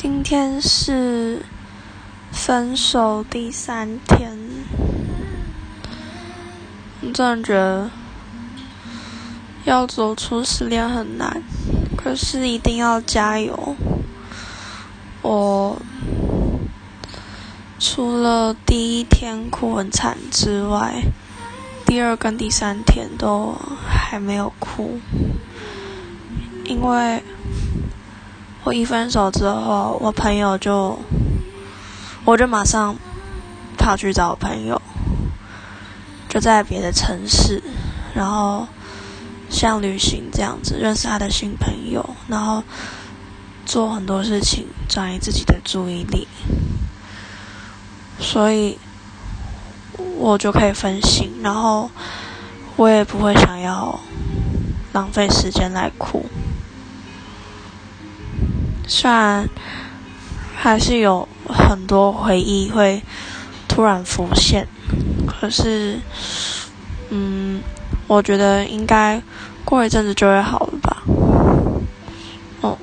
今天是分手第三天，我真的觉得要走出失恋很难，可是一定要加油。我除了第一天哭很惨之外，第二跟第三天都还没有哭，因为。我一分手之后，我朋友就，我就马上跑去找我朋友，就在别的城市，然后像旅行这样子认识他的新朋友，然后做很多事情转移自己的注意力，所以我就可以分心，然后我也不会想要浪费时间来哭。虽然还是有很多回忆会突然浮现，可是，嗯，我觉得应该过一阵子就会好了吧。哦。